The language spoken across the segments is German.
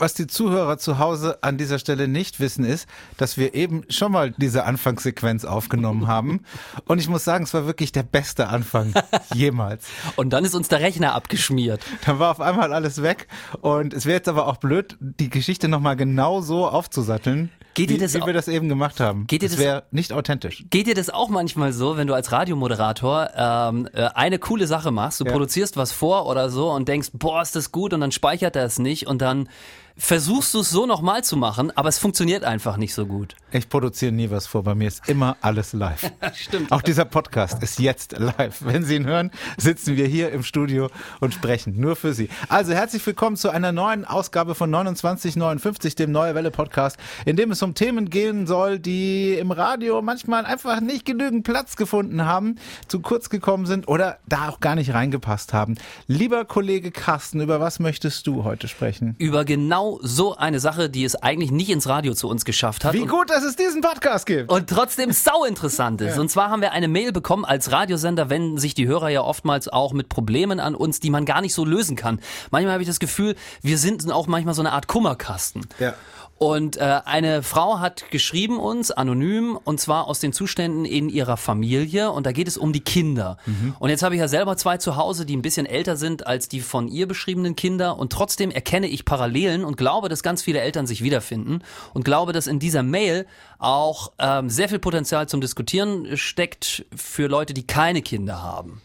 was die Zuhörer zu Hause an dieser Stelle nicht wissen, ist, dass wir eben schon mal diese Anfangssequenz aufgenommen haben. Und ich muss sagen, es war wirklich der beste Anfang jemals. Und dann ist uns der Rechner abgeschmiert. Dann war auf einmal alles weg. Und es wäre jetzt aber auch blöd, die Geschichte nochmal genau so aufzusatteln. Geht wie, dir das wie wir das eben gemacht haben. Geht dir das das- wäre nicht authentisch. Geht dir das auch manchmal so, wenn du als Radiomoderator ähm, äh, eine coole Sache machst, du Ja. produzierst was vor oder so und denkst, boah, ist das gut und dann speichert er es nicht und dann versuchst du es so nochmal zu machen, aber es funktioniert einfach nicht so gut. Ich produziere nie was vor. Bei mir ist immer alles live. Stimmt. Auch dieser Podcast ist jetzt live. Wenn Sie ihn hören, sitzen wir hier im Studio und sprechen nur für Sie. Also herzlich willkommen zu einer neuen Ausgabe von 2959, dem Neue Welle Podcast, in dem es um Themen gehen soll, die im Radio manchmal einfach nicht genügend Platz gefunden haben, zu kurz gekommen sind oder da auch gar nicht reingepasst haben. Lieber Kollege Carsten, über was möchtest du heute sprechen? Über genau so eine Sache, die es eigentlich nicht ins Radio zu uns geschafft hat. Wie gut, dass es diesen Podcast gibt. und trotzdem sau interessant ist. Und zwar haben wir eine Mail bekommen als Radiosender, wenden sich die Hörer ja oftmals auch mit Problemen an uns, die man gar nicht so lösen kann. Manchmal habe ich das Gefühl, wir sind auch manchmal so eine Art Kummerkasten. Ja. Und äh, eine Frau hat geschrieben uns anonym und zwar aus den Zuständen in ihrer Familie und da geht es um die Kinder. Und jetzt habe ich ja selber zwei zu Hause, die ein bisschen älter sind als die von ihr beschriebenen Kinder und trotzdem erkenne ich Parallelen und glaube, dass ganz viele Eltern sich wiederfinden und glaube, dass in dieser Mail auch ähm, sehr viel Potenzial zum Diskutieren steckt für Leute, die keine Kinder haben.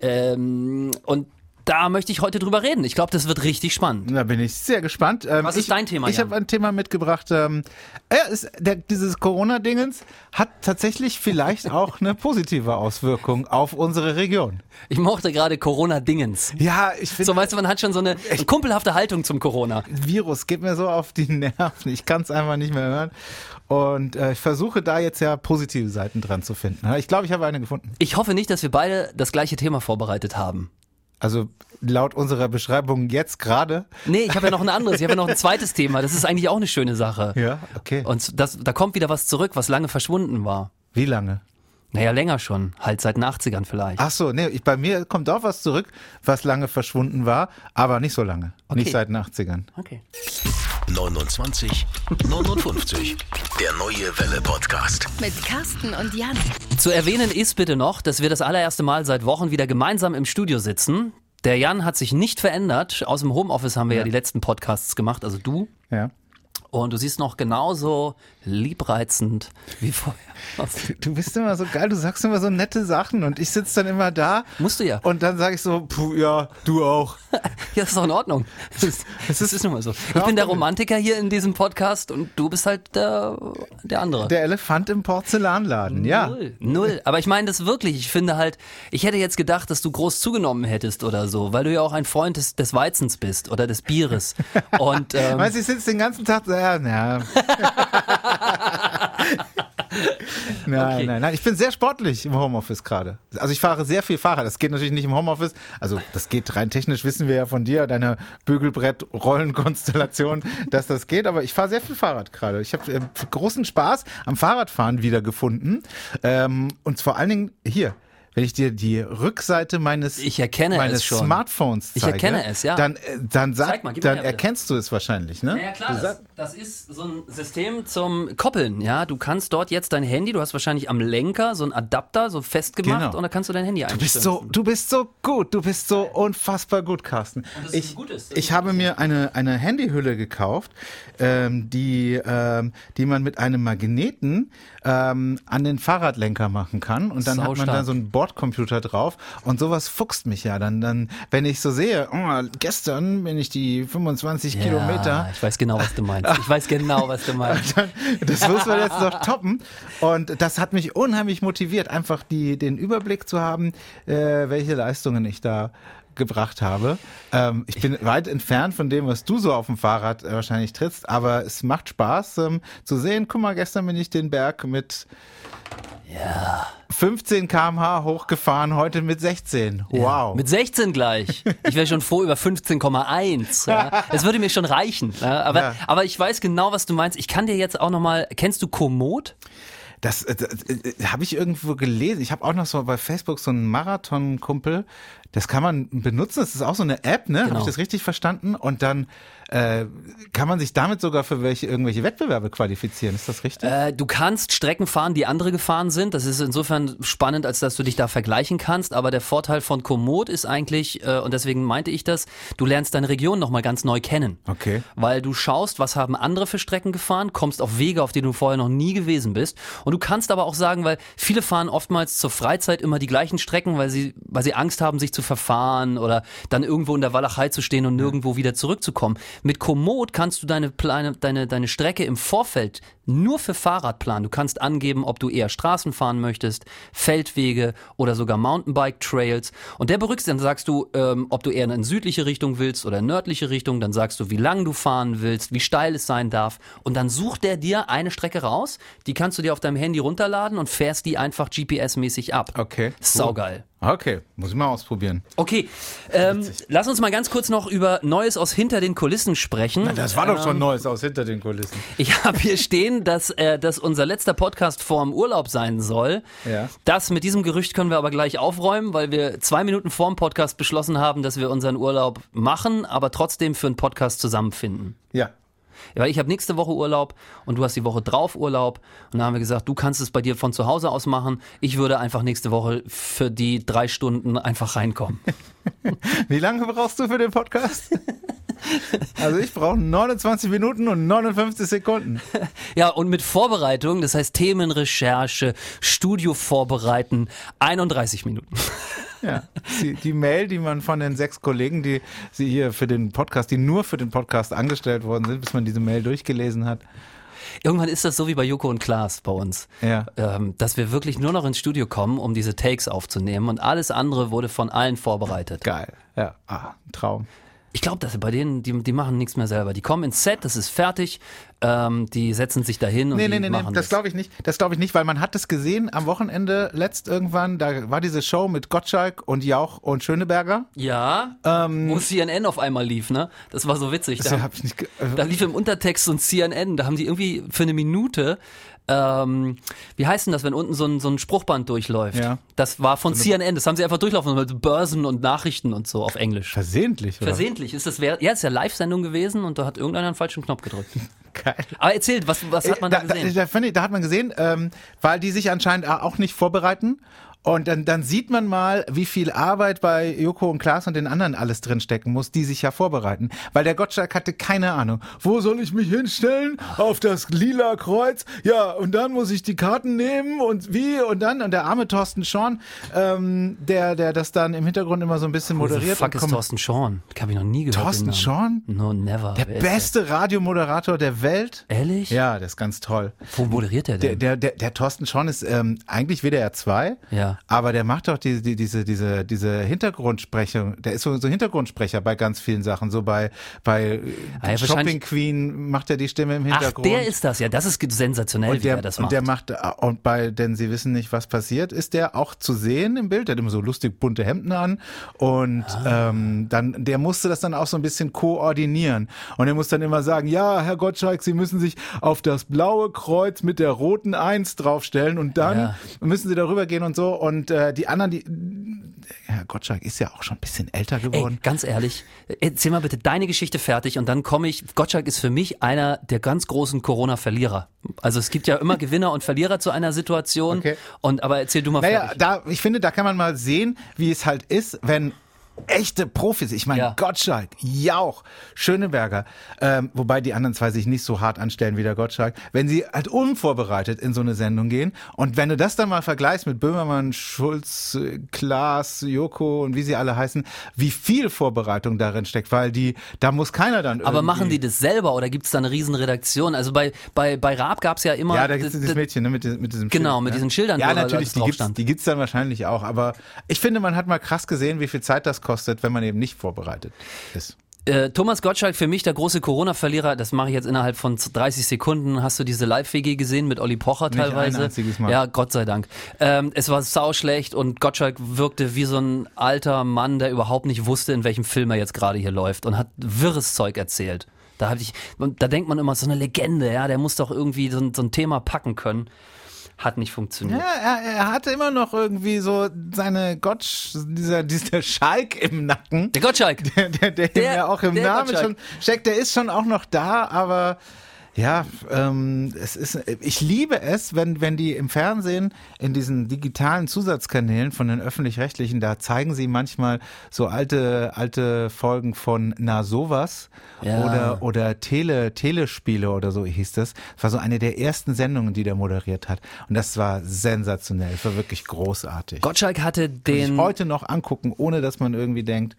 Ähm, und da möchte ich heute drüber reden. Ich glaube, das wird richtig spannend. Da bin ich sehr gespannt. Ähm, Was ist ich, dein Thema, Ich habe ein Thema mitgebracht. Ähm, ja, ist, der, dieses Corona-Dingens hat tatsächlich vielleicht auch eine positive Auswirkung auf unsere Region. Ich mochte gerade Corona-Dingens. Ja, ich finde, So, weißt du, man hat schon so eine, eine kumpelhafte Haltung zum Corona. Virus geht mir so auf die Nerven. Ich kann es einfach nicht mehr hören. Und äh, ich versuche da jetzt ja positive Seiten dran zu finden. Ich glaube, ich habe eine gefunden. Ich hoffe nicht, dass wir beide das gleiche Thema vorbereitet haben. Also laut unserer Beschreibung jetzt gerade. Nee, ich habe ja noch ein anderes, ich habe ja noch ein zweites Thema. Das ist eigentlich auch eine schöne Sache. Ja, okay. Und das, da kommt wieder was zurück, was lange verschwunden war. Wie lange? Naja, länger schon. Halt seit den 80ern vielleicht. Ach so, nee, ich, bei mir kommt auch was zurück, was lange verschwunden war, aber nicht so lange. Nicht Okay. seit den 80ern. Okay. 29 59. Der neue Welle Podcast. Mit Carsten und Jan. Zu erwähnen ist bitte noch, dass wir das allererste Mal seit Wochen wieder gemeinsam im Studio sitzen. Der Jan hat sich nicht verändert. Aus dem Homeoffice haben wir ja, die letzten Podcasts gemacht, also du. Ja. Und du siehst noch genauso liebreizend wie vorher. Du bist immer so geil, du sagst immer so nette Sachen und ich sitze dann immer da. Musst du ja. Und dann sage ich so, puh, ja, du auch. Ja, das ist doch in Ordnung. Das, das ist, nun mal so. Ich bin der Romantiker hier in diesem Podcast und du bist halt der, der andere. Der Elefant im Porzellanladen, ja. Null. Null. Aber ich meine das wirklich. Ich finde halt, ich hätte jetzt gedacht, dass du groß zugenommen hättest oder so, weil du ja auch ein Freund des, des Weizens bist oder des Bieres. Und ähm, Weißt du, ich sitze den ganzen Tag so, ja, na. nein, Okay. nein, nein. Ich bin sehr sportlich im Homeoffice gerade. Also ich fahre sehr viel Fahrrad. Das geht natürlich nicht im Homeoffice. Also das geht rein technisch, wissen wir ja von dir, deiner Bügelbrett-Rollenkonstellation, dass das geht. Aber ich fahre sehr viel Fahrrad gerade. Ich habe äh, großen Spaß am Fahrradfahren wiedergefunden. Ähm, und vor allen Dingen hier. Wenn ich dir die Rückseite meines, Ich meines. Smartphones Ich zeige, erkenne es, ja. dann, äh, dann, sag, Zeig mal, dann her, erkennst du es wahrscheinlich, ne? Ja, klar, Du das, das ist so ein System zum Koppeln, ja. Du kannst dort jetzt dein Handy, du hast wahrscheinlich am Lenker so einen Adapter so festgemacht Genau. und da kannst du dein Handy Du einstellen. bist so, du bist so gut, du bist so unfassbar gut, Carsten. ich ein gutes, ich ein habe mir eine, eine Handyhülle gekauft, ähm, die, ähm, die man mit einem Magneten ähm, an den Fahrradlenker machen kann. Und dann hat man Saustark. da so einen Bordcomputer drauf. Und sowas fuchst mich ja. Dann, dann wenn ich so sehe, oh, gestern bin ich die 25 ja, Kilometer Ich weiß genau, was du meinst. Ich weiß genau, was du meinst. dann, das muss man jetzt noch toppen. Und das hat mich unheimlich motiviert, einfach die, den Überblick zu haben, äh, welche Leistungen ich da gebracht habe. Ähm, ich bin weit entfernt von dem, was du so auf dem Fahrrad äh, wahrscheinlich trittst, aber es macht Spaß ähm, zu sehen. Guck mal, gestern bin ich den Berg mit 15 km/h hochgefahren, heute mit 16. Wow. Mit 16 gleich. Ich wäre schon froh über 15,1. Ja. Das würde mir schon reichen. Ja. Aber, Ja. aber ich weiß genau, was du meinst. Ich kann dir jetzt auch nochmal, kennst du Komoot? Das, äh, das äh, habe ich irgendwo gelesen. Ich habe auch noch so bei Facebook so einen Marathon-Kumpel. Das kann man benutzen. Das ist auch so eine App, ne? Genau. Habe ich das richtig verstanden? Und dann äh, kann man sich damit sogar für welche irgendwelche Wettbewerbe qualifizieren. Ist das richtig? Äh, du kannst Strecken fahren, die andere gefahren sind. Das ist insofern spannend, als dass du dich da vergleichen kannst. Aber der Vorteil von Komoot ist eigentlich, äh, und deswegen meinte ich das, du lernst deine Region nochmal ganz neu kennen. Okay. Weil du schaust, was haben andere für Strecken gefahren, kommst auf Wege, auf denen du vorher noch nie gewesen bist. Und du kannst aber auch sagen, weil viele fahren oftmals zur Freizeit immer die gleichen Strecken, weil sie, weil sie Angst haben, sich zu verfahren oder dann irgendwo in der Walachei zu stehen und nirgendwo wieder zurückzukommen. Mit Komoot kannst du deine, Pläne, deine, deine Strecke im Vorfeld nur für Fahrrad planen. Du kannst angeben, ob du eher Straßen fahren möchtest, Feldwege oder sogar Mountainbike-Trails. Und der berücksichtigt, dann sagst du, ähm, ob du eher in eine südliche Richtung willst oder in nördliche Richtung. Dann sagst du, wie lang du fahren willst, wie steil es sein darf. Und dann sucht der dir eine Strecke raus. Die kannst du dir auf deinem Handy runterladen und fährst die einfach GPS-mäßig ab. Okay. Saugeil. Okay, muss ich mal ausprobieren. Okay, ähm, lass uns mal ganz kurz noch über Neues aus hinter den Kulissen sprechen. Das war doch schon Neues aus hinter den Kulissen. Ich habe hier stehen, dass äh, das unser letzter Podcast vorm Urlaub sein soll. Ja. Das mit diesem Gerücht können wir aber gleich aufräumen, weil wir zwei Minuten vorm Podcast beschlossen haben, dass wir unseren Urlaub machen, aber trotzdem für einen Podcast zusammenfinden. Ja. Weil ich habe nächste Woche Urlaub und du hast die Woche drauf Urlaub. Und da haben wir gesagt, du kannst es bei dir von zu Hause aus machen. Ich würde einfach nächste Woche für die drei Stunden einfach reinkommen. Wie lange brauchst du für den Podcast? Also ich brauche 29 Minuten und 59 Sekunden. Ja, und mit Vorbereitung, das heißt Themenrecherche, Studio vorbereiten, 31 Minuten. Ja. Die, die Mail, die man von den sechs Kollegen, die sie hier für den Podcast, die nur für den Podcast angestellt worden sind, bis man diese Mail durchgelesen hat. Irgendwann ist das so wie bei Joko und Klaas bei uns. Ja. Ähm, dass wir wirklich nur noch ins Studio kommen, um diese Takes aufzunehmen und alles andere wurde von allen vorbereitet. Geil. Ja, ah, Traum. Ich glaube, dass bei denen, die, die machen nichts mehr selber. Die kommen ins Set, das ist fertig, ähm, die setzen sich dahin und Nee, nee, nee, nee, machen das glaube ich nicht. Das glaube ich nicht, weil man hat es gesehen am Wochenende letzt irgendwann, da war diese Show mit Gottschalk und Jauch und Schöneberger. Ja, wo CNN auf einmal lief, ne? Das war so witzig. Das Da, hab ich nicht da lief im Untertext so ein CNN, da haben die irgendwie für eine Minute, ähm, wie heißt denn das, wenn unten so ein, so ein Spruchband durchläuft? Ja. Das war von CNN, das haben sie einfach durchlaufen mit Börsen und Nachrichten und so auf Englisch. versehentlich, oder? Versehentlich ist das, ja, ist ja Live-Sendung gewesen und da hat irgendeiner einen falschen Knopf gedrückt. Geil. Aber erzählt, was, was hat man da, da, gesehen? Da, da, ich, da hat man gesehen, ähm, weil die sich anscheinend auch nicht vorbereiten. Und dann, dann sieht man mal, wie viel Arbeit bei Joko und Klaas und den anderen alles drinstecken muss, die sich ja vorbereiten. Weil der Gottschalk hatte keine Ahnung. Wo soll ich mich hinstellen? Auf das lila Kreuz? Ja, und dann muss ich die Karten nehmen und wie und dann. Und der arme Thorsten Schorn, ähm, der, der das dann im Hintergrund immer so ein bisschen moderiert. fuck und ist Thorsten Schorn? Habe ich noch nie gehört. Thorsten. Schorn? No, never. Der beste Radiomoderator der Welt. der? Ehrlich? Ja, der ist ganz toll. Wo moderiert der Der, denn? der, der, der Thorsten Schorn ist ähm, eigentlich WDR 2, Ja. Aber der macht doch die, die, diese, diese, diese Hintergrundsprechung, der ist so, so Hintergrundsprecher bei ganz vielen Sachen, so bei, bei äh, Ah, ja, Shopping Queen macht er die Stimme im Ach, Hintergrund. der ist das, ja. Das ist sensationell, und wie der, er das und macht. der macht, äh, und bei, denn sie wissen nicht, was passiert, ist der auch zu sehen im Bild. Der hat immer so lustig bunte Hemden an. Und Ah. ähm, dann, der musste das dann auch so ein bisschen koordinieren. Und er muss dann immer sagen, ja, Herr Gottschalk, Sie müssen sich auf das blaue Kreuz mit der roten Eins draufstellen und dann Ja. müssen Sie darüber gehen und so. Und äh, die anderen, die, Herr Gottschalk ist ja auch schon ein bisschen älter Ey, geworden. ganz ehrlich, erzähl mal bitte deine Geschichte fertig und dann komme ich. Gottschalk ist für mich einer der ganz großen Corona-Verlierer. Also es gibt ja immer Gewinner und Verlierer zu einer Situation. Okay. Und aber erzähl du mal Naja, fertig. da, ich finde, da kann man mal sehen, wie es halt ist, wenn echte Profis, ich meine Ja. Gottschalk, Jauch, Schöneberger, ähm, wobei die anderen zwei sich nicht so hart anstellen wie der Gottschalk, wenn sie halt unvorbereitet in so eine Sendung gehen und wenn du das dann mal vergleichst mit Böhmermann, Schulz, Klaas, Joko und wie sie alle heißen, wie viel Vorbereitung darin steckt, weil die, da muss keiner dann aber machen die das selber oder gibt es da eine Riesenredaktion? Also bei, bei, bei Raab gab es ja immer. Ja, da gibt es dieses Mädchen, ne, mit, mit diesem Genau, Schild, mit ne? diesen Schildern, Ja, natürlich, die die gibt's dann wahrscheinlich auch. Aber ich finde, man hat mal krass gesehen, wie viel Zeit das kostet, wenn man eben nicht vorbereitet ist. Äh, Thomas Gottschalk, für mich der große Corona-Verlierer, das mache ich jetzt innerhalb von 30 Sekunden. Hast du diese Live-WG gesehen mit Olli Pocher Nicht ein teilweise? einziges Mal. Ja, Gott sei Dank. Ähm, es war sauschlecht und Gottschalk wirkte wie so ein alter Mann, der überhaupt nicht wusste, in welchem Film er jetzt gerade hier läuft und hat wirres Zeug erzählt. Da ich, da denkt man immer, so eine Legende, ja, der muss doch irgendwie so ein, so ein Thema packen können. Hat nicht funktioniert. Ja, er, er hatte immer noch irgendwie so seine Gottsch, dieser, dieser Schalk im Nacken. Der Gottschalk. Der, der, der, Der- ja auch im Namen Gottschalk. schon steckt, der ist schon auch noch da, aber ja, ähm, es ist, ich liebe es, wenn, wenn die im Fernsehen in diesen digitalen Zusatzkanälen von den öffentlich-rechtlichen, da zeigen sie manchmal so alte, alte Folgen von Na sowas Ja. oder, oder Tele, Telespiele oder so hieß das. Das war so eine der ersten Sendungen, die der moderiert hat. Und das war sensationell, das war wirklich großartig. Gottschalk hatte Kann ich den. heute noch angucken, ohne dass man irgendwie denkt,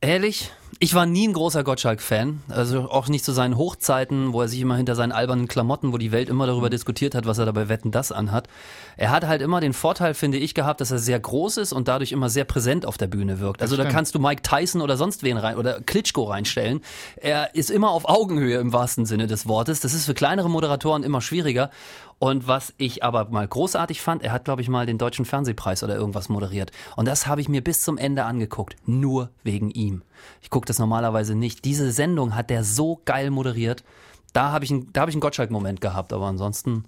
Ehrlich? Ich war nie ein großer Gottschalk-Fan. Also auch nicht zu seinen Hochzeiten, wo er sich immer hinter seinen albernen Klamotten, wo die Welt immer darüber diskutiert hat, was er dabei Wetten das anhat. Er hat halt immer den Vorteil, finde ich, gehabt, dass er sehr groß ist und dadurch immer sehr präsent auf der Bühne wirkt. Also da kannst du Mike Tyson oder sonst wen rein oder Klitschko reinstellen. Er ist immer auf Augenhöhe im wahrsten Sinne des Wortes. Das ist für kleinere Moderatoren immer schwieriger. Und was ich aber mal großartig fand, er hat, glaube ich, mal den Deutschen Fernsehpreis oder irgendwas moderiert. Und das habe ich mir bis zum Ende angeguckt. Nur wegen ihm. Ich gucke das normalerweise nicht. Diese Sendung hat der so geil moderiert. Da habe ich, einen- hab ich einen Gottschalk-Moment gehabt, aber ansonsten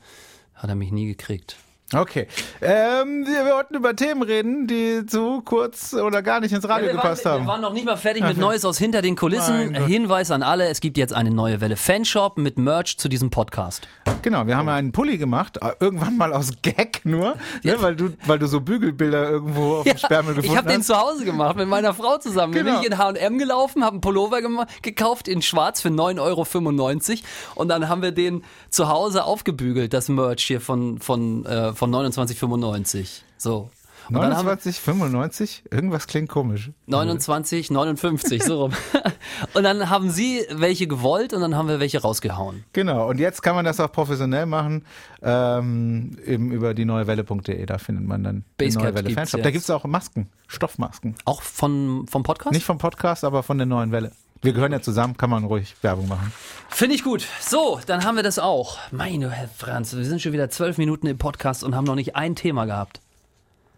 hat er mich nie gekriegt. Okay. Ähm, wir wollten über Themen reden, die zu kurz oder gar nicht ins Radio wir, gepasst waren, haben. wir waren noch nicht mal fertig mit Neues aus hinter den Kulissen. Hinweis an alle, es gibt jetzt eine neue Welle Fanshop mit Merch zu diesem Podcast. Genau, wir haben ja einen Pulli gemacht, äh, irgendwann mal aus Gag nur, ne, weil du, weil du so Bügelbilder irgendwo auf dem Sperrmüll gefunden ich habe den hast. zu Hause gemacht mit meiner Frau zusammen. Genau. Bin ich in H&M gelaufen, habe einen Pullover gekauft in schwarz für 9,95 Euro und dann haben wir den zu Hause aufgebügelt, das Merch hier von, von, äh, von 29,95. So. Und dann haben wir 29, 95, irgendwas klingt komisch. 29, 59, so rum. und dann haben sie welche gewollt und dann haben wir welche rausgehauen. Genau, und jetzt kann man das auch professionell machen, ähm, eben über die neuewelle.de, da findet man dann die Basecap neue Welle Fanshop. Da gibt's auch Masken, Stoffmasken. Auch von, vom Podcast? Nicht vom Podcast, aber von der neuen Welle. Wir gehören ja zusammen, kann man ruhig Werbung machen. Finde ich gut. So, dann haben wir das auch. Meine Herr Franz, wir sind schon wieder zwölf Minuten im Podcast und haben noch nicht ein Thema gehabt.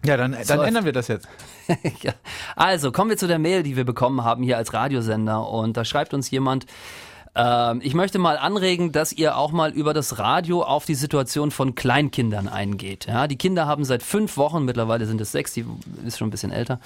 Ja, dann, dann ändern wir das jetzt. ja. Also, kommen wir zu der Mail, die wir bekommen haben hier als Radiosender. Und da schreibt uns jemand, ähm, ich möchte mal anregen, dass ihr auch mal über das Radio auf die Situation von Kleinkindern eingeht. Ja, die Kinder haben seit fünf Wochen, mittlerweile sind es sechs, die ist schon ein bisschen älter,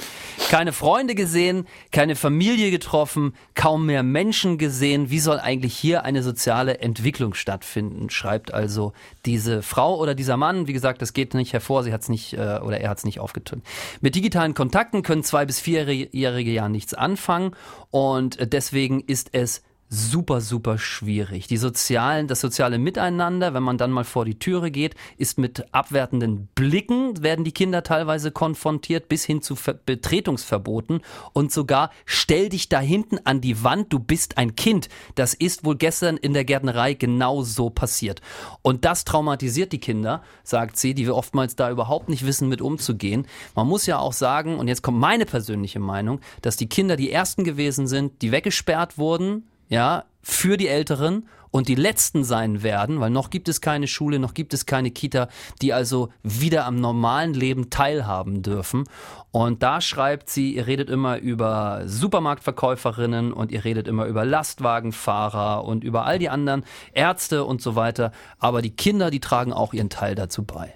keine Freunde gesehen, keine Familie getroffen, kaum mehr Menschen gesehen. Wie soll eigentlich hier eine soziale Entwicklung stattfinden? Schreibt also diese Frau oder dieser Mann. Wie gesagt, das geht nicht hervor, sie hat es nicht äh, oder er hat es nicht aufgetönt. Mit digitalen Kontakten können zwei bis vierjährige ja nichts anfangen und äh, deswegen ist es super, super schwierig. Die sozialen, das soziale Miteinander, wenn man dann mal vor die Türe geht, ist mit abwertenden Blicken, werden die Kinder teilweise konfrontiert, bis hin zu Ver Betretungsverboten und sogar stell dich da hinten an die Wand, du bist ein Kind. Das ist wohl gestern in der Gärtnerei genau so passiert. Und das traumatisiert die Kinder, sagt sie, die wir oftmals da überhaupt nicht wissen, mit umzugehen. Man muss ja auch sagen, und jetzt kommt meine persönliche Meinung, dass die Kinder die ersten gewesen sind, die weggesperrt wurden, ja, für die Älteren und die letzten sein werden, weil noch gibt es keine Schule, noch gibt es keine Kita, die also wieder am normalen Leben teilhaben dürfen. Und da schreibt sie, ihr redet immer über Supermarktverkäuferinnen und ihr redet immer über Lastwagenfahrer und über all die anderen Ärzte und so weiter, aber die Kinder, die tragen auch ihren Teil dazu bei.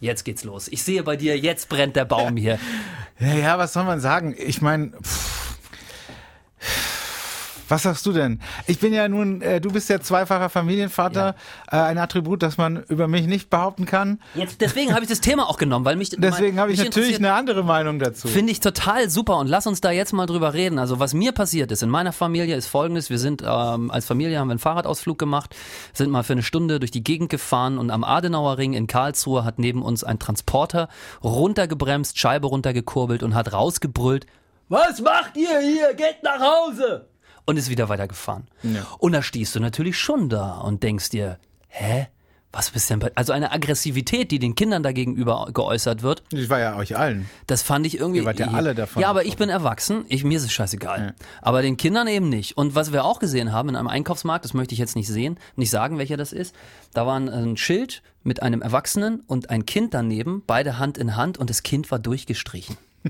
Jetzt geht's los. Ich sehe bei dir, jetzt brennt der Baum hier. Ja, ja, was soll man sagen? Ich meine, was sagst du denn? Ich bin ja nun, äh, du bist ja zweifacher Familienvater, äh, ein Attribut, das man über mich nicht behaupten kann. Jetzt, deswegen habe ich das Thema auch genommen, weil mich Deswegen habe ich natürlich eine andere Meinung dazu. Finde ich total super und lass uns da jetzt mal drüber reden. Also was mir passiert ist in meiner Familie ist folgendes. Wir sind ähm, als Familie haben wir einen Fahrradausflug gemacht, sind mal für eine Stunde durch die Gegend gefahren und am Adenauer Ring in Karlsruhe hat neben uns ein Transporter runtergebremst, Scheibe runtergekurbelt und hat rausgebrüllt, was macht ihr hier? Geht nach Hause! Und ist wieder weitergefahren. Und da stehst du natürlich schon da und denkst dir, hä? Was bist denn bei, also eine Aggressivität, die den Kindern dagegenüber geäußert wird, Ich war ja euch allen. das fand ich irgendwie. Ihr wart ja alle davon Ja, aber ich bin erwachsen. Ich, mir ist es scheißegal. Aber den Kindern eben nicht. Und was wir auch gesehen haben in einem Einkaufsmarkt, das möchte ich jetzt nicht sehen, nicht sagen, welcher das ist. Da war ein, ein Schild mit einem Erwachsenen und ein Kind daneben, beide Hand in Hand und das Kind war durchgestrichen.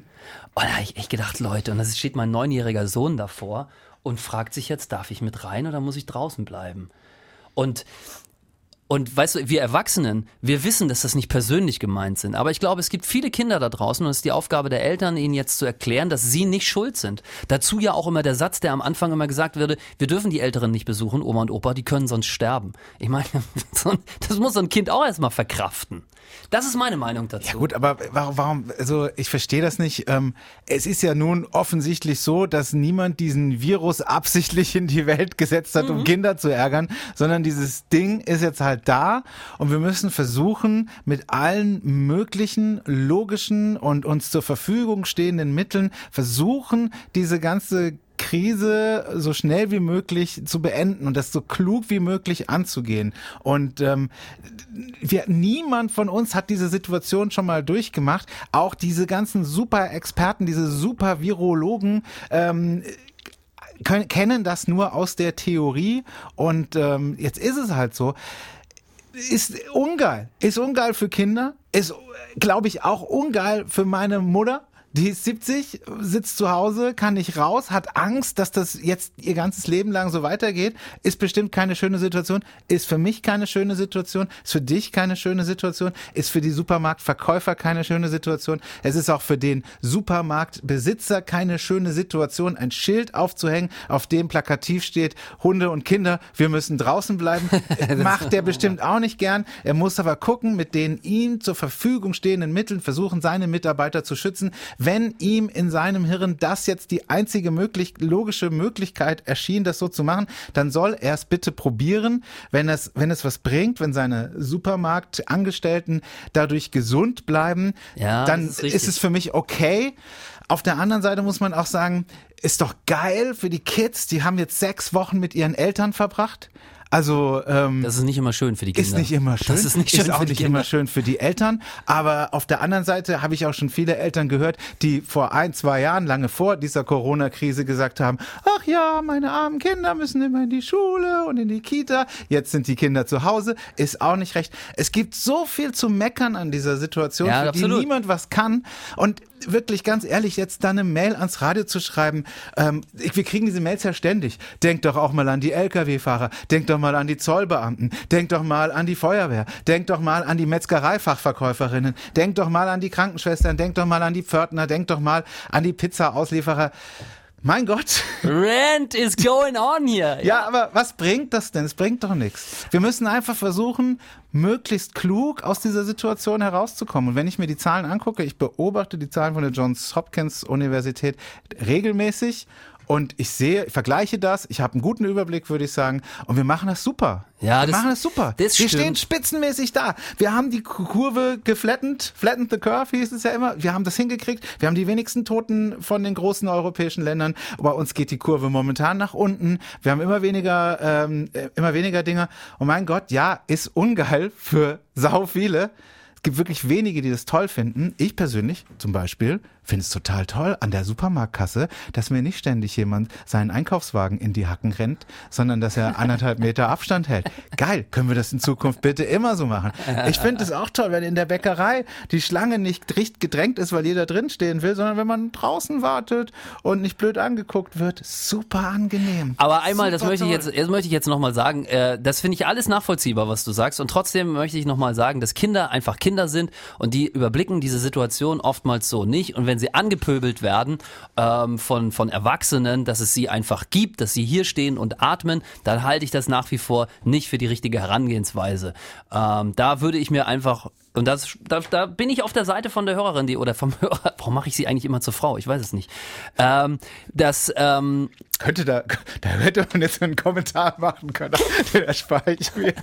Und da habe ich echt gedacht, Leute, und da steht mein neunjähriger Sohn davor und fragt sich jetzt, darf ich mit rein oder muss ich draußen bleiben? Und Und weißt du, wir Erwachsenen, wir wissen, dass das nicht persönlich gemeint sind. Aber ich glaube, es gibt viele Kinder da draußen und es ist die Aufgabe der Eltern, ihnen jetzt zu erklären, dass sie nicht schuld sind. Dazu ja auch immer der Satz, der am Anfang immer gesagt würde, wir dürfen die Älteren nicht besuchen, Oma und Opa, die können sonst sterben. Ich meine, das muss so ein Kind auch erstmal verkraften. Das ist meine Meinung dazu. Ja gut, aber warum, warum also ich verstehe das nicht. Ähm, es ist ja nun offensichtlich so, dass niemand diesen Virus absichtlich in die Welt gesetzt hat, um mhm. Kinder zu ärgern, sondern dieses Ding ist jetzt halt da und wir müssen versuchen, mit allen möglichen logischen und uns zur Verfügung stehenden Mitteln versuchen, diese ganze Krise so schnell wie möglich zu beenden und das so klug wie möglich anzugehen. Und ähm, wir, niemand von uns hat diese Situation schon mal durchgemacht. Auch diese ganzen super Experten, diese super Virologen, ähm, können, kennen das nur aus der Theorie. Und ähm, jetzt ist es halt so ist ungeil. Ist ungeil für Kinder. Ist, glaube ich, auch ungeil für meine Mutter. Die ist 70, sitzt zu Hause, kann nicht raus, hat Angst, dass das jetzt ihr ganzes Leben lang so weitergeht. Ist bestimmt keine schöne Situation. Ist für mich keine schöne Situation. Ist für dich keine schöne Situation. Ist für die Supermarktverkäufer keine schöne Situation. Es ist auch für den Supermarktbesitzer keine schöne Situation, ein Schild aufzuhängen, auf dem plakativ steht, Hunde und Kinder, wir müssen draußen bleiben. Macht der bestimmt auch nicht gern. Er muss aber gucken, mit den ihm zur Verfügung stehenden Mitteln versuchen, seine Mitarbeiter zu schützen wenn ihm in seinem Hirn das jetzt die einzige möglich, logische Möglichkeit erschien, das so zu machen, dann soll er es bitte probieren. Wenn es, wenn es was bringt, wenn seine Supermarktangestellten dadurch gesund bleiben, ja, dann ist, ist es für mich okay. Auf der anderen Seite muss man auch sagen, ist doch geil für die Kids, die haben jetzt sechs Wochen mit ihren Eltern verbracht. Also ähm, das ist nicht immer schön für die Kinder. Ist nicht immer schön. Das ist nicht schön ist auch nicht Kinder. immer schön für die Eltern. Aber auf der anderen Seite habe ich auch schon viele Eltern gehört, die vor ein, zwei Jahren, lange vor dieser Corona-Krise gesagt haben, ach ja, meine armen Kinder müssen immer in die Schule und in die Kita. Jetzt sind die Kinder zu Hause. Ist auch nicht recht. Es gibt so viel zu meckern an dieser Situation, ja, für absolut. die niemand was kann. Und wirklich ganz ehrlich, jetzt da eine Mail ans Radio zu schreiben, ähm, wir kriegen diese Mails ja ständig. Denkt doch auch mal an die Lkw-Fahrer, denkt doch mal an die Zollbeamten, denkt doch mal an die Feuerwehr, denkt doch mal an die Metzgereifachverkäuferinnen, denkt doch mal an die Krankenschwestern, denkt doch mal an die Pförtner, denkt doch mal an die Pizza-Auslieferer. Mein Gott. Rant is going on hier. Ja. ja, aber was bringt das denn? Es bringt doch nichts. Wir müssen einfach versuchen, möglichst klug aus dieser Situation herauszukommen. Und wenn ich mir die Zahlen angucke, ich beobachte die Zahlen von der Johns Hopkins Universität regelmäßig und ich sehe, ich vergleiche das, ich habe einen guten Überblick, würde ich sagen. Und wir machen das super. Ja, wir das, machen das super. Das wir stimmt. stehen spitzenmäßig da. Wir haben die Kurve geflattend, flattened the curve hieß es ja immer. Wir haben das hingekriegt. Wir haben die wenigsten Toten von den großen europäischen Ländern. Bei uns geht die Kurve momentan nach unten. Wir haben immer weniger, ähm, immer weniger Dinge. Und mein Gott, ja, ist ungeil für sau viele. Es gibt wirklich wenige, die das toll finden. Ich persönlich zum Beispiel finde es total toll an der Supermarktkasse, dass mir nicht ständig jemand seinen Einkaufswagen in die Hacken rennt, sondern dass er anderthalb Meter Abstand hält. Geil, können wir das in Zukunft bitte immer so machen? Ich finde es auch toll, wenn in der Bäckerei die Schlange nicht dicht gedrängt ist, weil jeder drin stehen will, sondern wenn man draußen wartet und nicht blöd angeguckt wird. Super angenehm. Aber einmal, Super das möchte ich jetzt, das möchte ich jetzt nochmal sagen, äh, das finde ich alles nachvollziehbar, was du sagst. Und trotzdem möchte ich nochmal sagen, dass Kinder einfach Kinder sind und die überblicken diese Situation oftmals so nicht. Und wenn wenn sie angepöbelt werden ähm, von, von Erwachsenen, dass es sie einfach gibt, dass sie hier stehen und atmen, dann halte ich das nach wie vor nicht für die richtige Herangehensweise. Ähm, da würde ich mir einfach und das, da, da bin ich auf der Seite von der Hörerin, die oder vom Hörer. Warum mache ich sie eigentlich immer zur Frau? Ich weiß es nicht. Ähm, das ähm, könnte da, da hätte man jetzt einen Kommentar machen können. Den erspare ich mir.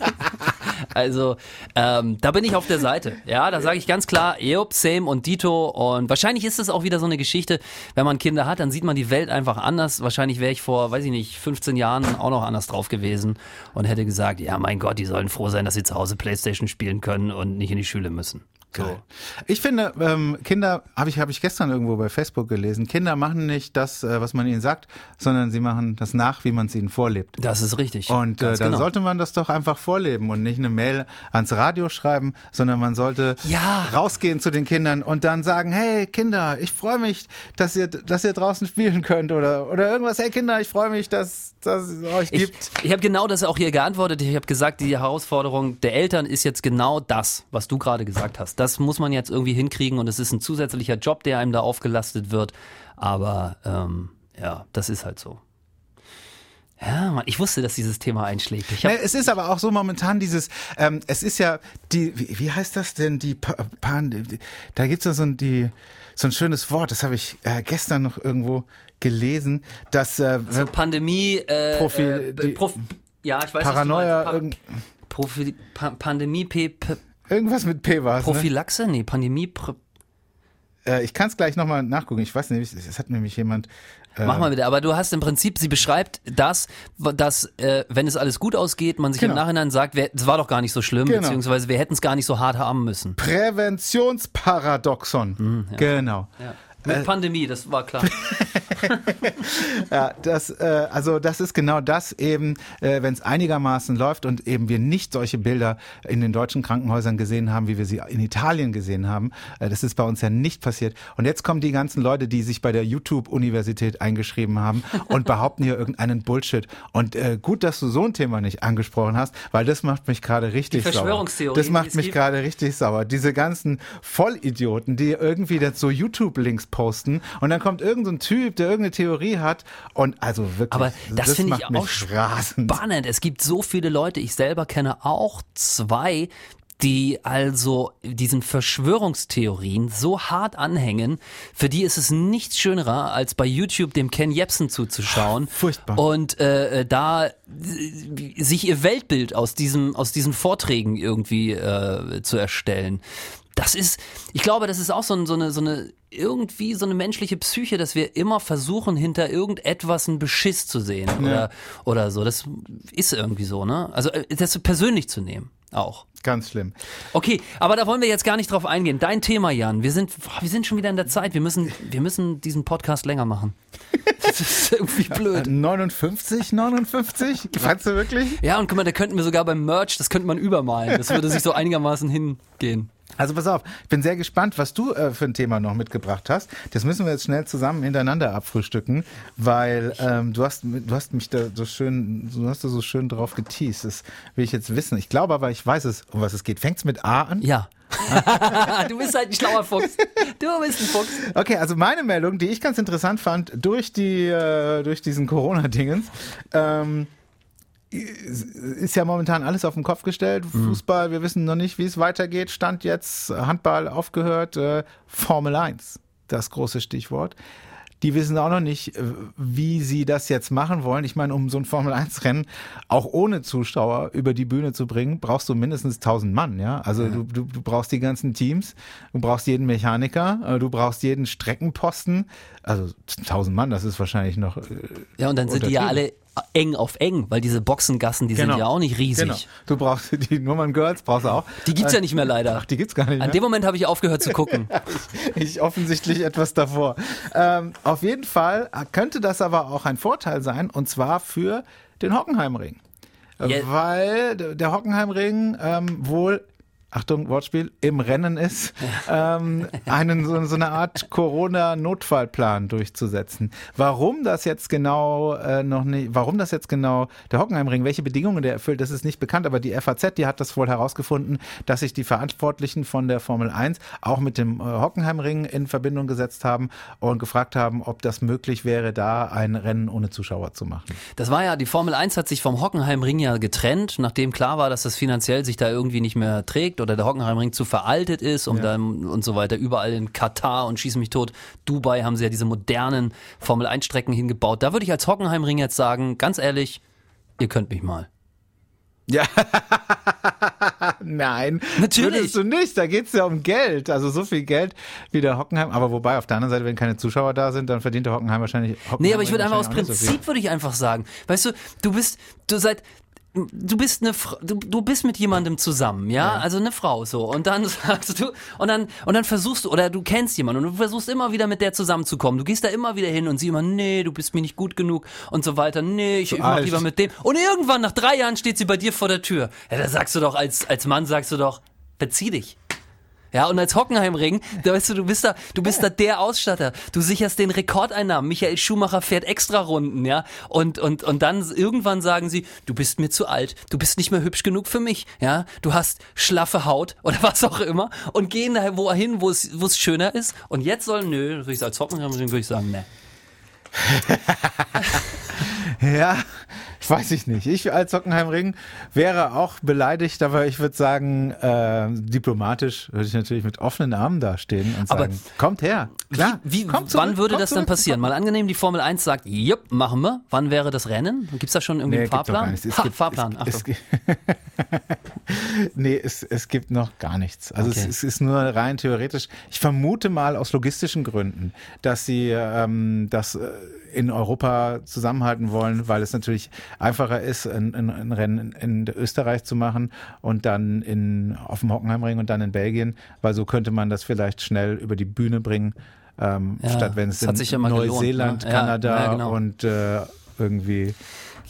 Also ähm, da bin ich auf der Seite. Ja, da sage ich ganz klar, Eop, Same und Dito. Und wahrscheinlich ist es auch wieder so eine Geschichte, wenn man Kinder hat, dann sieht man die Welt einfach anders. Wahrscheinlich wäre ich vor, weiß ich nicht, 15 Jahren auch noch anders drauf gewesen und hätte gesagt, ja, mein Gott, die sollen froh sein, dass sie zu Hause Playstation spielen können und nicht in die Schule müssen. Geil. Ich finde, ähm, Kinder, habe ich, hab ich gestern irgendwo bei Facebook gelesen, Kinder machen nicht das, äh, was man ihnen sagt, sondern sie machen das nach, wie man es ihnen vorlebt. Das ist richtig. Und äh, dann genau. sollte man das doch einfach vorleben und nicht eine Mail ans Radio schreiben, sondern man sollte Ja. rausgehen zu den Kindern und dann sagen, hey Kinder, ich freue mich, dass ihr, dass ihr draußen spielen könnt oder, oder irgendwas, hey Kinder, ich freue mich, dass, dass es euch Ich, gibt. ich habe genau das auch hier geantwortet. Ich habe gesagt, die Herausforderung der Eltern ist jetzt genau das, was du gerade gesagt hast. Das muss man jetzt irgendwie hinkriegen und es ist ein zusätzlicher Job, der einem da aufgelastet wird. Aber ähm, ja, das ist halt so. Ja, Mann, ich wusste, dass dieses Thema einschlägt. Es ist aber auch so momentan dieses, ähm, es ist ja die, wie, wie heißt das denn, die, Pa- Pan, da gibt's ja so ein, die, so ein schönes Wort, das habe ich äh, gestern noch irgendwo gelesen, dass äh, so Pandemie, äh, Profi- äh, die- Prof, ja, ich weiß Paranoia, du irgend, meinst. Pa Profi, pa Pandemie, P P irgendwas mit P war es. Ne? Prophylaxe? Nee, Pandemie, Pr Äh, ich kann es gleich nochmal nachgucken, ich weiß nicht, es hat nämlich jemand, äh, Mach mal bitte. Aber du hast im Prinzip, sie beschreibt das, dass, äh, wenn es alles gut ausgeht, man sich Genau. im Nachhinein sagt, es war doch gar nicht so schlimm, Genau. beziehungsweise wir hätten es gar nicht so hart haben müssen. Präventionsparadoxon. Genau. Ja. Mit Pandemie, das war klar. Ja, das, äh, also das ist genau das eben, äh, wenn es einigermaßen läuft und eben wir nicht solche Bilder in den deutschen Krankenhäusern gesehen haben, wie wir sie in Italien gesehen haben. Äh, das ist bei uns ja nicht passiert. Und jetzt kommen die ganzen Leute, die sich bei der YouTube-Universität eingeschrieben haben und behaupten hier irgendeinen Bullshit. Und äh, gut, dass du so ein Thema nicht angesprochen hast, weil das macht mich gerade richtig Die sauer. Verschwörungstheorien, Das macht mich gerade richtig sauer. Diese ganzen Vollidioten, die irgendwie so YouTube-Links posten und dann kommt irgendein so ein Typ, der irgendeine Theorie hat und also wirklich, Aber das, finde ich auch rasend. spannend. Es gibt so viele Leute, ich selber kenne auch zwei, die also diesen Verschwörungstheorien so hart anhängen, für die ist es nichts schönerer, als bei YouTube dem Ken Jebsen zuzuschauen. Furchtbar. Und äh, da sich ihr Weltbild aus diesem, aus diesen Vorträgen irgendwie äh, zu erstellen. Das ist, ich glaube, das ist auch so, ein, so eine, so eine, irgendwie so eine menschliche Psyche, dass wir immer versuchen, hinter irgendetwas einen Beschiss zu sehen oder, oder so. Das ist irgendwie so, ne? Also, äh, das persönlich zu nehmen. Auch. Ganz schlimm. Okay, aber da wollen wir jetzt gar nicht drauf eingehen. Dein Thema, Jan. Wir sind, boah, wir sind schon wieder in der Zeit. Wir müssen, wir müssen diesen Podcast länger machen. Das ist irgendwie blöd. 59, 59? Fandst du wirklich? Ja, und guck mal, da könnten wir sogar beim Merch, das könnte man übermalen. Das würde sich so einigermaßen hingehen. Also pass auf, ich bin sehr gespannt, was du äh, für ein Thema noch mitgebracht hast. Das müssen wir jetzt schnell zusammen hintereinander abfrühstücken, weil ähm, du hast du hast mich da so schön, du hast da so schön drauf geteased. Das will ich jetzt wissen. Ich glaube aber, ich weiß es, um was es geht. Fängt's mit A an? Ja. du bist halt ein schlauer Fuchs. Du bist ein Fuchs. Okay, also meine Meldung, die ich ganz interessant fand, durch die, äh, durch diesen Corona-Dingens, ähm, ist ja momentan alles auf den Kopf gestellt. Fußball, wir wissen noch nicht, wie es weitergeht. Stand jetzt, Handball aufgehört, äh, Formel 1, das große Stichwort. Die wissen auch noch nicht, äh, wie sie das jetzt machen wollen. Ich meine, um so ein Formel-1-Rennen auch ohne Zuschauer über die Bühne zu bringen, brauchst du mindestens 1000 Mann, ja? Also Du, du, du brauchst die ganzen Teams, du brauchst jeden Mechaniker, äh, du brauchst jeden Streckenposten. Also 1000 Mann, das ist wahrscheinlich noch. äh, Ja, und dann sind die ja alle eng auf eng, weil diese Boxengassen, die sind ja auch nicht riesig. Genau. Du brauchst die Nummern Girls, brauchst du auch. Die gibt's ja nicht mehr leider. Ach, die gibt's gar nicht mehr. An dem Moment habe ich aufgehört zu gucken. ich offensichtlich etwas davor. Ähm, auf jeden Fall könnte das aber auch ein Vorteil sein, und zwar für den Hockenheimring. Äh, Ja. Weil der Hockenheimring ähm, wohl, Achtung, Wortspiel, im Rennen ist, ähm, einen, so, so eine Art Corona-Notfallplan durchzusetzen. Warum das jetzt genau äh, noch nicht, warum das jetzt genau der Hockenheimring, welche Bedingungen der erfüllt, das ist nicht bekannt, aber die FAZ, die hat das wohl herausgefunden, dass sich die Verantwortlichen von der Formel 1 auch mit dem äh, Hockenheimring in Verbindung gesetzt haben und gefragt haben, ob das möglich wäre, da ein Rennen ohne Zuschauer zu machen. Das war ja, die Formel 1 hat sich vom Hockenheimring ja getrennt, nachdem klar war, dass das finanziell sich da irgendwie nicht mehr trägt oder der Hockenheimring zu veraltet ist um dann und so weiter. Überall in Katar und schießen mich tot. Dubai haben sie ja diese modernen Formel 1 Strecken hingebaut. Da würde ich als Hockenheimring jetzt sagen, ganz ehrlich, ihr könnt mich mal. Ja. Nein. Natürlich. Würdest du nicht. Da geht's ja um Geld. Also so viel Geld wie der Hockenheim. Aber wobei, auf der anderen Seite, wenn keine Zuschauer da sind, dann verdient der Hockenheim wahrscheinlich. Hockenheim Nee, aber ich würde einfach aus nicht so. Prinzip würde ich einfach sagen. Weißt du, du bist, du seit du bist eine du, du bist mit jemandem zusammen, ja? Also eine Frau so und dann sagst du und dann und dann versuchst du oder du kennst jemanden und du versuchst immer wieder mit der zusammenzukommen. Du gehst da immer wieder hin und sie immer nee, du bist mir nicht gut genug und so weiter. Nee, ich, ich mach lieber mit dem. Und irgendwann nach drei Jahren steht sie bei dir vor der Tür. Ja, da sagst du doch als als Mann sagst du doch, verzieh dich. Ja, und als Hockenheimring, da weißt du, du bist da, du bist da der Ausstatter. Du sicherst den Rekordeinnahmen. Michael Schumacher fährt extra Runden, ja. Und, und, und dann irgendwann sagen sie, du bist mir zu alt. Du bist nicht mehr hübsch genug für mich, ja. Du hast schlaffe Haut oder was auch immer und gehen da wohin, wo es, wo es schöner ist. Und jetzt soll, nö, als Hockenheimring würde ich sagen, ne. Ja, weiß ich nicht. Ich als Hockenheimring wäre auch beleidigt, aber ich würde sagen, äh, diplomatisch würde ich natürlich mit offenen Armen dastehen und Aber sagen, kommt her. Klar, Wie, kommt wann zurück, würde kommt das dann zurück, passieren? Mal angenehm, die Formel 1 sagt, jupp, machen wir. Wann wäre das Rennen? Gibt's da schon irgendwie Nee, einen gibt Fahrplan? Es Ha, gibt- Fahrplan, es, es, gibt- nee, es, es gibt noch gar nichts. Also Okay. es, es ist nur rein theoretisch. Ich vermute mal aus logistischen Gründen, dass sie ähm, das äh, in Europa zusammenhalten wollen, weil es natürlich einfacher ist, ein, ein, ein Rennen in Österreich zu machen und dann in, auf dem Hockenheimring und dann in Belgien, weil so könnte man das vielleicht schnell über die Bühne bringen, ähm, Ja, statt wenn es in ja mal gelohnt, Neuseeland, ne? Kanada ja, genau. und äh, irgendwie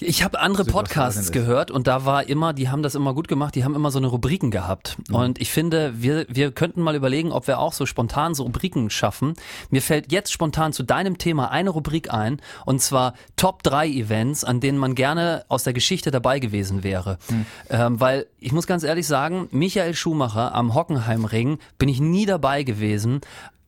Ich habe andere Podcasts gehört und da war immer, die haben das immer gut gemacht, die haben immer so eine Rubriken gehabt. Mhm. Und ich finde, wir, wir könnten mal überlegen, ob wir auch so spontan so Rubriken schaffen. Mir fällt jetzt spontan zu deinem Thema eine Rubrik ein und zwar Top 3 Events, an denen man gerne aus der Geschichte dabei gewesen wäre. Mhm. Ähm, weil ich muss ganz ehrlich sagen, Michael Schumacher am Hockenheimring bin ich nie dabei gewesen.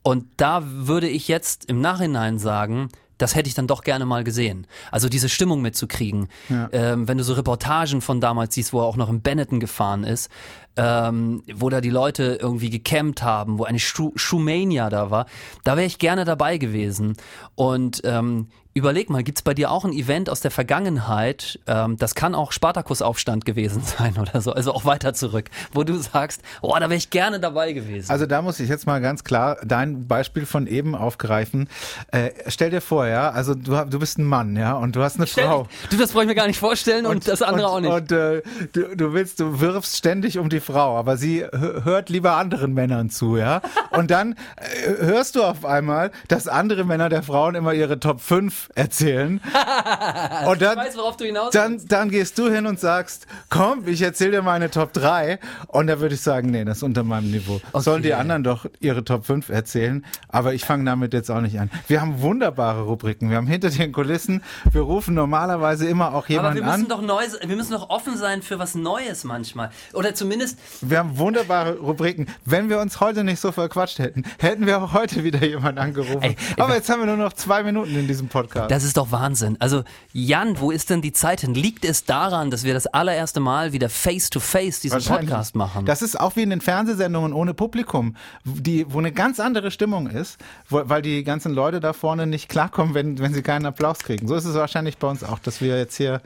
Und da würde ich jetzt im Nachhinein sagen, das hätte ich dann doch gerne mal gesehen. Also diese Stimmung mitzukriegen. Ähm, wenn du so Reportagen von damals siehst, wo er auch noch in Benetton gefahren ist, ähm, wo da die Leute irgendwie gecampt haben, wo eine Schu Schumania da war, da wäre ich gerne dabei gewesen. Und ähm, überleg mal, gibt's bei dir auch ein Event aus der Vergangenheit, ähm, das kann auch Spartakusaufstand gewesen sein oder so, also auch weiter zurück, wo du sagst, oh, da wäre ich gerne dabei gewesen. Also da muss ich jetzt mal ganz klar dein Beispiel von eben aufgreifen. Äh, stell dir vor, ja, also du, du bist ein Mann, ja, und du hast eine Frau. Du, das brauche ich mir gar nicht vorstellen und, das andere und, auch nicht. Und äh, du, du willst, du wirfst ständig um die Frau, aber sie hö- hört lieber anderen Männern zu, ja. Und dann äh, hörst du auf einmal, dass andere Männer der Frauen immer ihre Top 5 erzählen. und dann, ich weiß, worauf du hinaus dann, dann gehst du hin und sagst, komm, ich erzähle dir meine Top 3. Und da würde ich sagen, nee, das ist unter meinem Niveau. Sollen die anderen doch ihre Top 5 erzählen. Aber ich fange damit jetzt auch nicht an. Wir haben wunderbare Rubriken. Wir haben hinter den Kulissen, wir rufen normalerweise immer auch Aber jemanden wir müssen an. doch neu, wir müssen doch offen sein für was Neues manchmal. Oder zumindest, Wir haben wunderbare Rubriken. Wenn wir uns heute nicht so verquatscht hätten, hätten wir auch heute wieder jemanden angerufen. Ey, Aber jetzt haben wir nur noch zwei Minuten in diesem Podcast. Das ist doch Wahnsinn. Also, Jan, wo ist denn die Zeit hin? Liegt es daran, dass wir das allererste Mal wieder face to face diesen. Podcast machen? Das ist auch wie in den Fernsehsendungen ohne Publikum, die, wo eine ganz andere Stimmung ist, wo, weil die ganzen Leute da vorne nicht klarkommen, wenn, wenn sie keinen Applaus kriegen. So ist es wahrscheinlich bei uns auch, dass wir jetzt hier.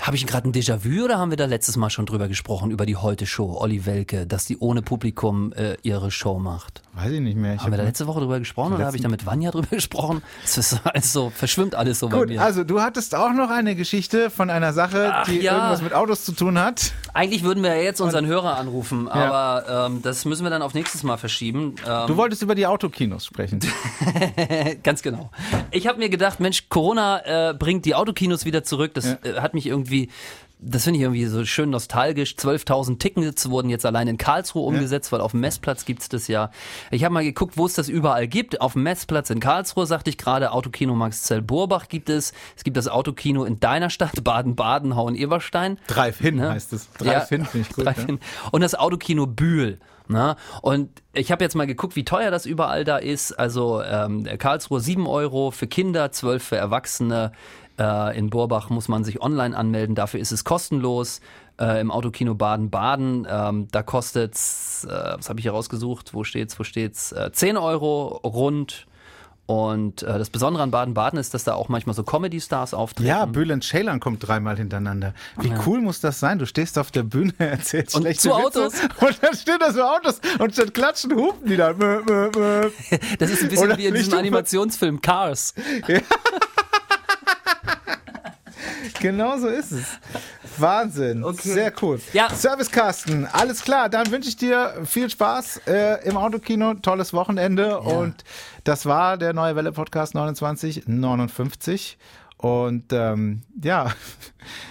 Habe ich gerade ein Déjà-vu oder haben wir da letztes Mal schon drüber gesprochen, über die Heute-Show, Olli Welke, dass die ohne Publikum äh, ihre Show macht? Weiß ich nicht mehr. Ich Haben wir da letzte Woche drüber gesprochen oder habe ich da mit Vanja drüber gesprochen? Es ist alles so, verschwimmt alles so bei Gut, mir. also du hattest auch noch eine Geschichte von einer Sache, Ach, die ja. irgendwas mit Autos zu tun hat. Eigentlich würden wir ja jetzt unseren Hörer anrufen, aber ähm, das müssen wir dann auf nächstes Mal verschieben. Ähm, Du wolltest über die Autokinos sprechen. Ganz genau. Ich habe mir gedacht, Mensch, Corona äh, bringt die Autokinos wieder zurück. Das äh, hat mich irgendwie, das finde ich irgendwie so schön nostalgisch. 12.000 Tickets wurden jetzt allein in Karlsruhe umgesetzt, weil auf dem Messplatz gibt's das ja. Ich habe mal geguckt, wo es das überall gibt. Auf dem Messplatz in Karlsruhe, sagte ich gerade, Autokino Max-Zell-Burbach gibt es. Es gibt das Autokino in deiner Stadt, Baden-Baden, Hauen-Eberstein. Drive-In Ne? heißt es. Drive-In finde ich gut. Drive-In. Und das Autokino Bühl. Na? Und ich habe jetzt mal geguckt, wie teuer das überall da ist. Also ähm, Karlsruhe 7 Euro für Kinder, 12 für Erwachsene. Äh, in Borbach muss man sich online anmelden, dafür ist es kostenlos. Äh, Im Autokino Baden-Baden, ähm, da kostet's, äh, was habe ich hier rausgesucht, wo steht's, wo steht's, äh, 10 Euro rund. Und äh, das Besondere an Baden-Baden ist, dass da auch manchmal so Comedy-Stars auftreten. Ja, Bülent Ceylan kommt dreimal hintereinander. Wie cool muss das sein? Du stehst auf der Bühne, erzählst Und schlechte zu Witze Autos. und dann stehen da so Autos und statt klatschen hupen die da. Das ist ein bisschen Oder wie in diesem Animationsfilm Cars. Genau so ist es. Wahnsinn. Okay. Sehr cool. Ja. Servicecasten, alles klar. Dann wünsche ich dir viel Spaß äh, im Autokino, tolles Wochenende. Und das war der Neue Welle Podcast 2959. Und ähm, ja,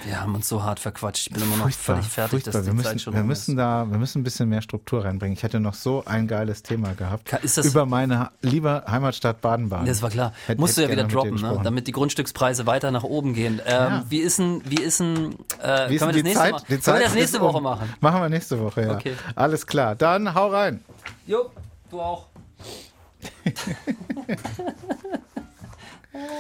Wir haben uns so hart verquatscht. Ich bin immer noch furchtbar, völlig fertig, furchtbar. dass die wir müssen, Zeit schon wir um müssen ist. da, wir müssen ein bisschen mehr Struktur reinbringen. Ich hätte noch so ein geiles Thema gehabt über meine liebe Heimatstadt Baden-Baden. Das war klar. Hätte- Musst du ja wieder droppen, ne? damit die Grundstückspreise weiter nach oben gehen. Ähm, Ja. Wie ist denn, wie ist denn, äh, Wie ist können wir das die nächste, Zeit? Die können wir das nächste um. Woche machen? Machen wir nächste Woche, ja. Okay. Alles klar. Dann hau rein. Jo, du auch.